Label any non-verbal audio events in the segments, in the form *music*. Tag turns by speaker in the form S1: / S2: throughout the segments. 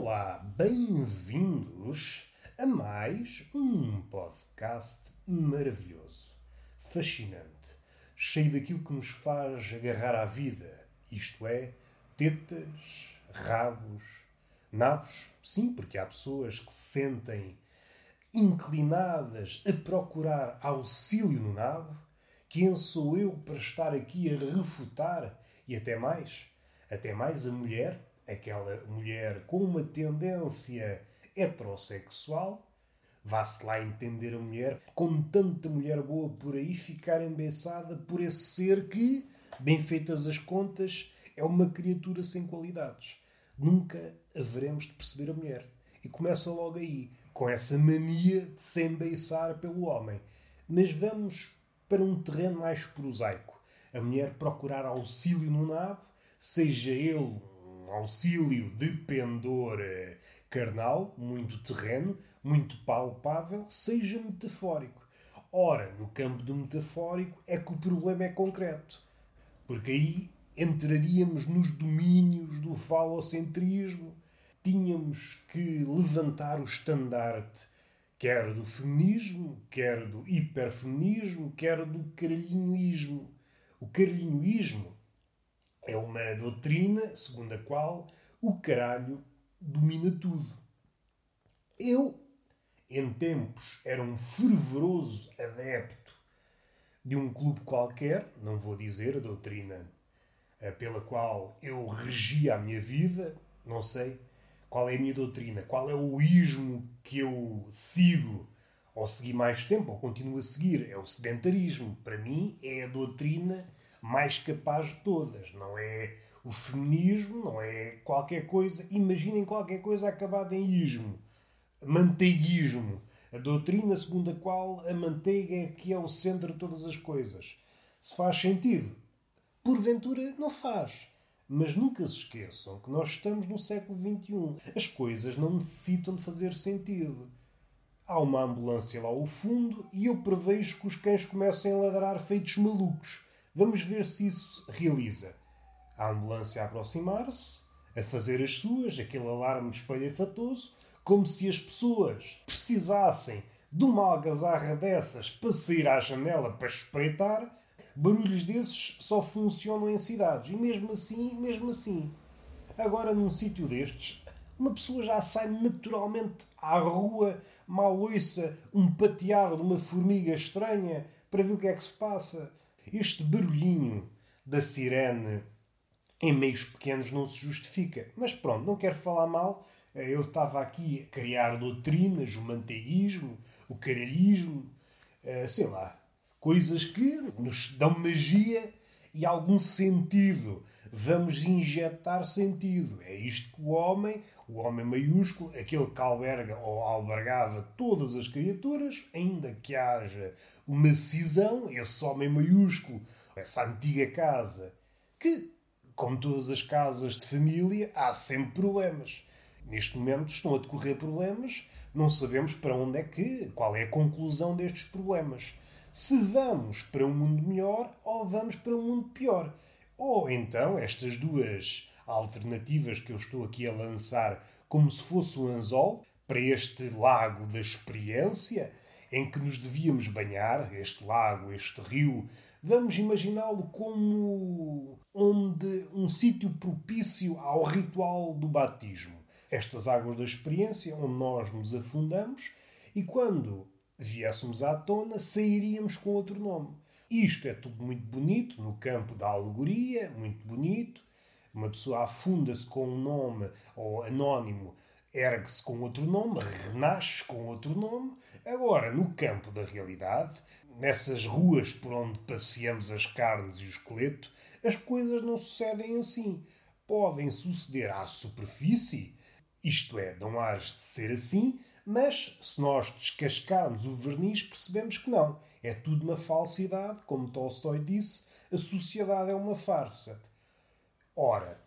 S1: Olá, bem-vindos a mais um podcast maravilhoso, fascinante, cheio daquilo que nos faz agarrar à vida, isto é, tetas, rabos, nabos, sim, porque há pessoas que se sentem inclinadas a procurar auxílio no nabo, quem sou eu para estar aqui a refutar e até mais, até mais a mulher aquela mulher com uma tendência heterossexual, vá-se lá entender a mulher, com tanta mulher boa por aí, ficar embeçada por esse ser que, bem feitas as contas, é uma criatura sem qualidades. Nunca haveremos de perceber a mulher. E começa logo aí, com essa mania de se embeiçar pelo homem. Mas vamos para um terreno mais prosaico. A mulher procurar auxílio no nabo, seja ele auxílio de pendor eh, carnal, muito terreno, muito palpável, seja metafórico. Ora, no campo do metafórico é que o problema é concreto. Porque aí entraríamos nos domínios do falocentrismo, tínhamos que levantar o estandarte, quer do feminismo, quer do hiperfeminismo, quer do caralhinhoísmo. O caralhinhoísmo é uma doutrina segundo a qual o caralho domina tudo. Eu, em tempos, era um fervoroso adepto de um clube qualquer, não vou dizer a doutrina eh, pela qual eu regia a minha vida, não sei qual é a minha doutrina, qual é o ismo que eu sigo, ou segui mais tempo, ou continuo a seguir. É o sedentarismo. Para mim, é a doutrina mais capaz de todas. Não é o feminismo, não é qualquer coisa. Imaginem qualquer coisa acabada em ismo. Manteiguismo. A doutrina segundo a qual a manteiga é que é o centro de todas as coisas. Se faz sentido? Porventura, não faz. Mas nunca se esqueçam que nós estamos no século XXI. As coisas não necessitam de fazer sentido. Há uma ambulância lá ao fundo e eu prevejo que os cães comecem a ladrar feitos malucos Vamos ver se isso realiza. A ambulância a aproximar-se, a fazer as suas, aquele alarme espalhafatoso, como se as pessoas precisassem de uma algazarra dessas para sair à janela para espreitar. Barulhos desses só funcionam em cidades. E mesmo assim, mesmo assim. Agora, num sítio destes, uma pessoa já sai naturalmente à rua, mal ouça um patear de uma formiga estranha para ver o que é que se passa. Este barulhinho da sirene em meios pequenos não se justifica. Mas pronto, não quero falar mal. Eu estava aqui a criar doutrinas, o manteiguismo, o caralhismo, eh, sei lá, coisas que nos dão magia e algum sentido. Vamos injetar sentido. É isto que o homem, o homem maiúsculo, aquele que alberga ou albergava todas as criaturas, ainda que haja uma cisão, esse homem maiúsculo, essa antiga casa, que, como todas as casas de família, há sempre problemas. Neste momento estão a decorrer problemas, não sabemos para onde é que, qual é a conclusão destes problemas. Se vamos para um mundo melhor ou vamos para um mundo pior. Ou então estas duas alternativas que eu estou aqui a lançar como se fosse um anzol para este lago da experiência em que nos devíamos banhar, este lago, este rio, vamos imaginá-lo como onde um sítio propício ao ritual do batismo. Estas águas da experiência onde nós nos afundamos e quando viéssemos à tona sairíamos com outro nome. Isto é tudo muito bonito no campo da alegoria, muito bonito. Uma pessoa afunda-se com um nome ou anónimo, ergue-se com outro nome, renasce com outro nome. Agora, no campo da realidade, nessas ruas por onde passeamos as carnes e o esqueleto, as coisas não sucedem assim. Podem suceder à superfície, isto é, não há de ser assim, mas se nós descascarmos o verniz, percebemos que não. É tudo uma falsidade, como Tolstói disse, a sociedade é uma farsa. Ora,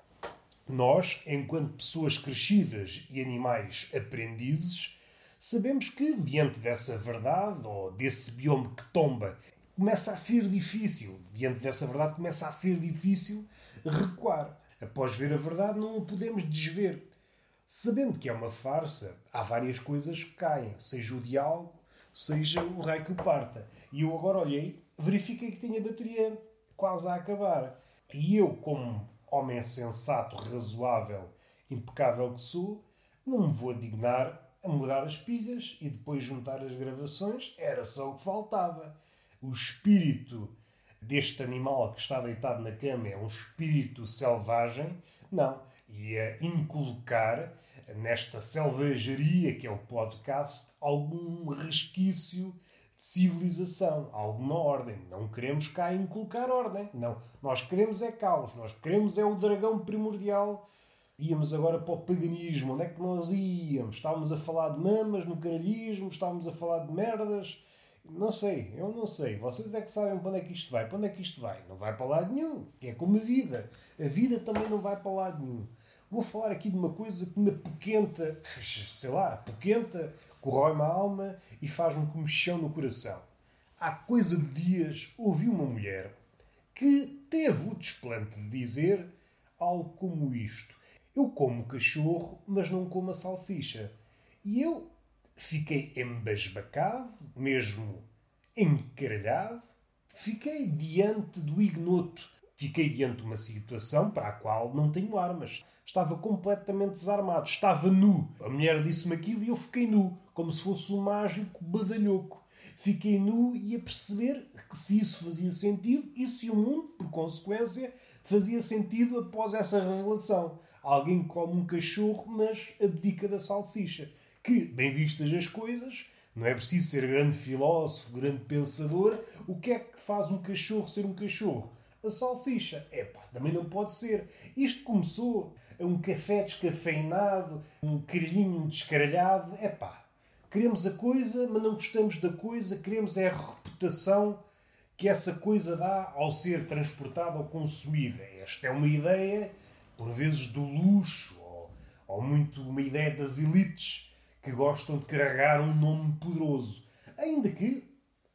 S1: nós, enquanto pessoas crescidas e animais aprendizes, sabemos que, diante dessa verdade ou desse biome que tomba, começa a ser difícil, diante dessa verdade, começa a ser difícil recuar. Após ver a verdade, não o podemos desver Sabendo que é uma farsa, há várias coisas que caem, seja o diálogo, seja o raio que o parta. E eu agora olhei, verifiquei que tinha a bateria quase a acabar. E eu, como homem sensato, razoável, impecável que sou, não me vou dignar a mudar as pilhas e depois juntar as gravações. Era só o que faltava. O espírito deste animal que está deitado na cama é um espírito selvagem. Não. Ia inculcar nesta selvageria que é o podcast algum resquício de civilização, alguma ordem. Não queremos cá inculcar ordem. Não. Nós queremos é caos. Nós queremos é o dragão primordial. Íamos agora para o paganismo. Onde é que nós íamos? Estávamos a falar de mamas no caralhismo, estávamos a falar de merdas. Não sei, eu não sei. Vocês é que sabem para onde é que isto vai. Para onde é que isto vai? Não vai para lado nenhum. É como a vida. A vida também não vai para lado nenhum. Vou falar aqui de uma coisa que me apoquenta, sei lá, apoquenta, corrói-me a alma e faz-me comichão no coração. Há coisa de dias ouvi uma mulher que teve o desplante de dizer algo como isto. Eu como cachorro, mas não como a salsicha. E eu fiquei embasbacado, mesmo encaralhado, fiquei diante do ignoto. Fiquei diante de uma situação para a qual não tenho armas. Estava completamente desarmado, estava nu. A mulher disse-me aquilo e eu fiquei nu, como se fosse um mágico badalhoco. Fiquei nu e a perceber que se isso fazia sentido e se o mundo, por consequência, fazia sentido após essa revelação. Alguém come um cachorro, mas abdica da salsicha. Que, bem vistas as coisas, não é preciso ser grande filósofo, grande pensador. O que é que faz um cachorro ser um cachorro? A salsicha. Epá, também não pode ser. Isto começou um café descafeinado, um carinho descaralhado. É queremos a coisa, mas não gostamos da coisa, queremos é a reputação que essa coisa dá ao ser transportada ou consumida. Esta é uma ideia, por vezes, do luxo, ou, ou muito uma ideia das elites que gostam de carregar um nome poderoso. Ainda que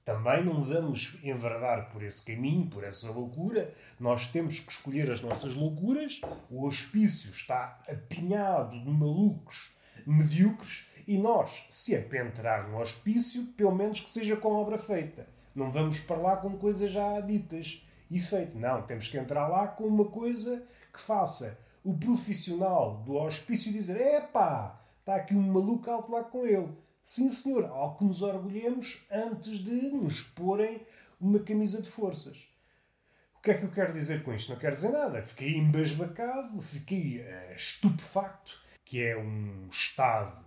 S1: também não vamos enverdar por esse caminho, por essa loucura. Nós temos que escolher as nossas loucuras. O hospício está apinhado de malucos medíocres e nós, se é para entrar no hospício, pelo menos que seja com obra feita. Não vamos para lá com coisas já ditas e feitas. Não, temos que entrar lá com uma coisa que faça o profissional do hospício dizer: epá, está aqui um maluco alto lá com ele Sim, senhor, ao que nos orgulhemos antes de nos porem uma camisa de forças. O que é que eu quero dizer com isto? Não quero dizer nada. Fiquei embasbacado, fiquei uh, estupefacto, que é um estado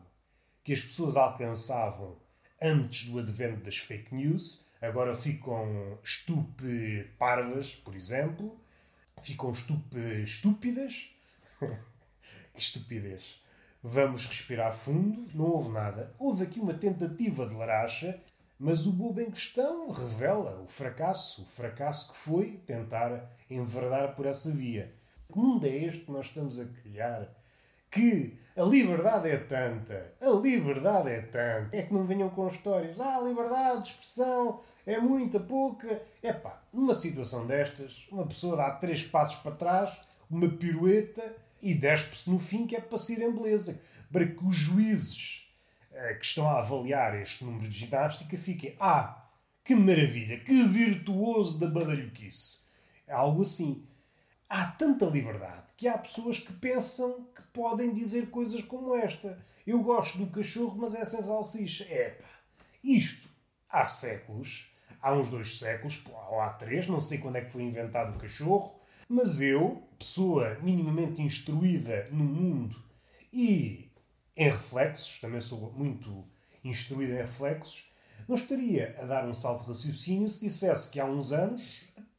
S1: que as pessoas alcançavam antes do advento das fake news. Agora ficam estupe-parvas, por exemplo. Ficam estupe-estúpidas. *laughs* que estupidez. Vamos respirar fundo. Não houve nada. Houve aqui uma tentativa de laracha, mas o bobo em questão revela o fracasso. O fracasso que foi tentar enverdar por essa via. Que mundo é este que nós estamos a criar? Que a liberdade é tanta, a liberdade é tanta. É que não venham com histórias. Ah, a liberdade de expressão é muita, pouca. É pá, numa situação destas, uma pessoa dá três passos para trás, uma pirueta e despe-se no fim que é para ser em beleza. Para que os juízes eh, que estão a avaliar este número de ginástica fiquem ah, que maravilha, que virtuoso da badalhoquice. É algo assim. Há tanta liberdade que há pessoas que pensam que podem dizer coisas como esta. Eu gosto do cachorro, mas é sem salsicha. Epá, isto há séculos, há uns dois séculos, ou há três, não sei quando é que foi inventado o cachorro, mas eu, pessoa minimamente instruída no mundo e em reflexos, também sou muito instruído em reflexos, não estaria a dar um salto de raciocínio se dissesse que há uns anos,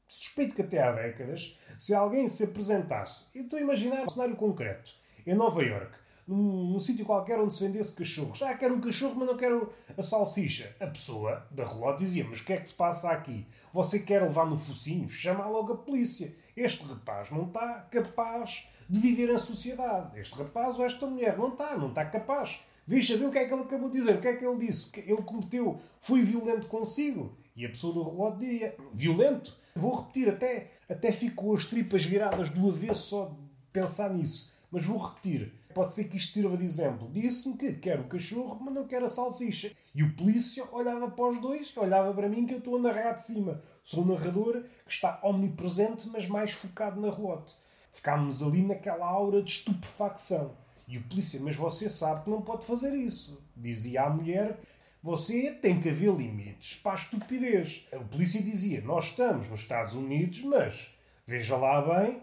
S1: suspeito que até há décadas, se alguém se apresentasse, eu estou a imaginar um cenário concreto, em Nova York, num, num sítio qualquer onde se vendesse cachorros. Ah, quero um cachorro, mas não quero a salsicha. A pessoa da rua dizia: Mas o que é que se passa aqui? Você quer levar no focinho? Chama logo a polícia. Este rapaz não está capaz de viver em sociedade. Este rapaz ou esta mulher não está, não está capaz. Veja bem o que é que ele acabou de dizer, o que é que ele disse. Ele cometeu, foi violento consigo. E a pessoa do relógio diria: Violento? Vou repetir, até, até fico com as tripas viradas do avesso só de pensar nisso Mas vou repetir. Pode ser que isto sirva de exemplo. Disse-me que quer o cachorro, mas não quer a salsicha. E o polícia olhava para os dois, olhava para mim que eu estou a narrar de cima. Sou um narrador que está omnipresente, mas mais focado na relote. Ficámos ali naquela aura de estupefacção. E o polícia, mas você sabe que não pode fazer isso. Dizia à mulher, você tem que haver limites para a estupidez. O polícia dizia, nós estamos nos Estados Unidos, mas veja lá bem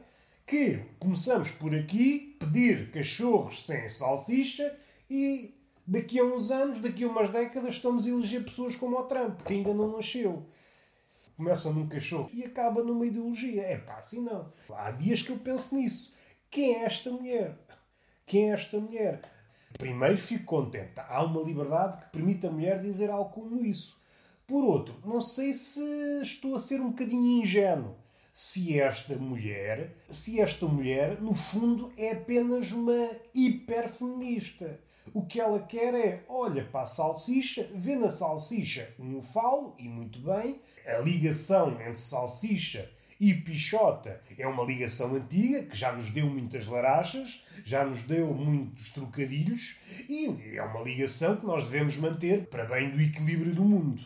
S1: que começamos por aqui pedir cachorros sem salsicha e daqui a uns anos, daqui a umas décadas, estamos a eleger pessoas como o Trump, que ainda não nasceu. Começa num cachorro e acaba numa ideologia. É pá, assim não. Há dias que eu penso nisso. Quem é esta mulher? Quem é esta mulher? Primeiro, fico contente. Há uma liberdade que permite a mulher dizer algo como isso. Por outro, não sei se estou a ser um bocadinho ingênuo. Se esta mulher, se esta mulher, no fundo, é apenas uma hiperfeminista. O que ela quer é, olha para a salsicha, vê na salsicha um falo, e muito bem, a ligação entre salsicha e Pichota é uma ligação antiga que já nos deu muitas larachas, já nos deu muitos trocadilhos e é uma ligação que nós devemos manter para bem do equilíbrio do mundo.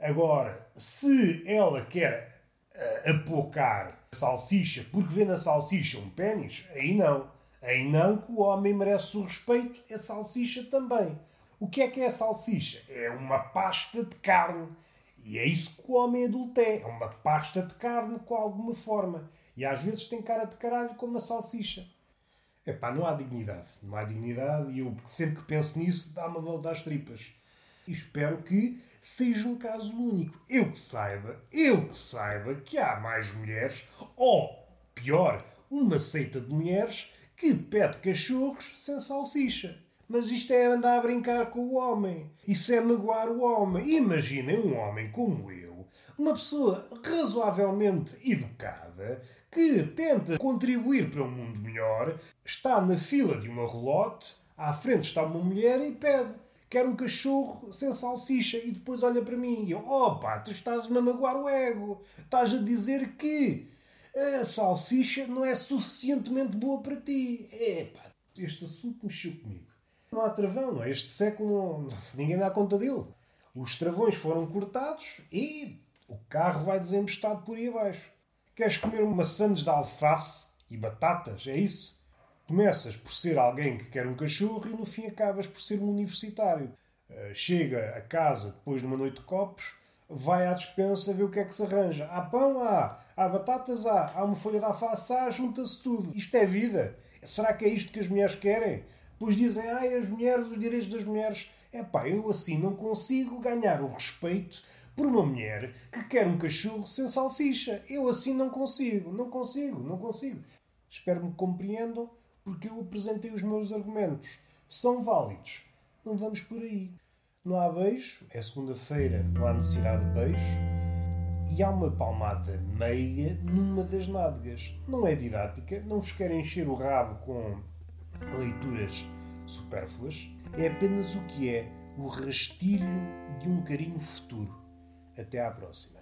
S1: Agora, se ela quer uh, apocar salsicha porque vê na salsicha um pênis, aí não. Aí não que o homem merece o respeito, a salsicha também. O que é que é a salsicha? É uma pasta de carne e é isso que o homem adulto é. É uma pasta de carne com alguma forma. E às vezes tem cara de caralho como uma salsicha. Epá, não há dignidade. Não há dignidade e eu sempre que penso nisso dá-me a volta às tripas. Espero que seja um caso único. Eu que saiba, eu que saiba que há mais mulheres, ou pior, uma seita de mulheres que pede cachorros sem salsicha. Mas isto é andar a brincar com o homem. Isso é magoar o homem. Imaginem um homem como eu, uma pessoa razoavelmente educada, que tenta contribuir para um mundo melhor, está na fila de uma relote, à frente está uma mulher e pede. Quer um cachorro sem salsicha e depois olha para mim e eu, opa, tu estás-me a magoar o ego. Estás a dizer que a salsicha não é suficientemente boa para ti. Epá, este assunto mexeu comigo. Não há travão, é? Este século não, *laughs* ninguém dá conta dele. Os travões foram cortados e o carro vai desembestado por aí abaixo. Queres comer sandes de alface e batatas? É isso? Começas por ser alguém que quer um cachorro e no fim acabas por ser um universitário. Uh, chega a casa depois de uma noite de copos, vai à despensa ver o que é que se arranja. Há pão? Há. Há batatas? Há. Há uma folha de alface? Há. Junta-se tudo. Isto é vida. Será que é isto que as mulheres querem? Pois dizem, ai, as mulheres, os direitos das mulheres. É pá, eu assim não consigo ganhar o respeito por uma mulher que quer um cachorro sem salsicha. Eu assim não consigo, não consigo, não consigo. Espero me compreendam porque eu apresentei os meus argumentos. São válidos. Não vamos por aí. Não há beijo, é segunda-feira, não há necessidade de beijo. E há uma palmada meiga numa das nádegas. Não é didática, não vos quero encher o rabo com leituras supérfluas, é apenas o que é o rastilho de um carinho futuro. Até à próxima.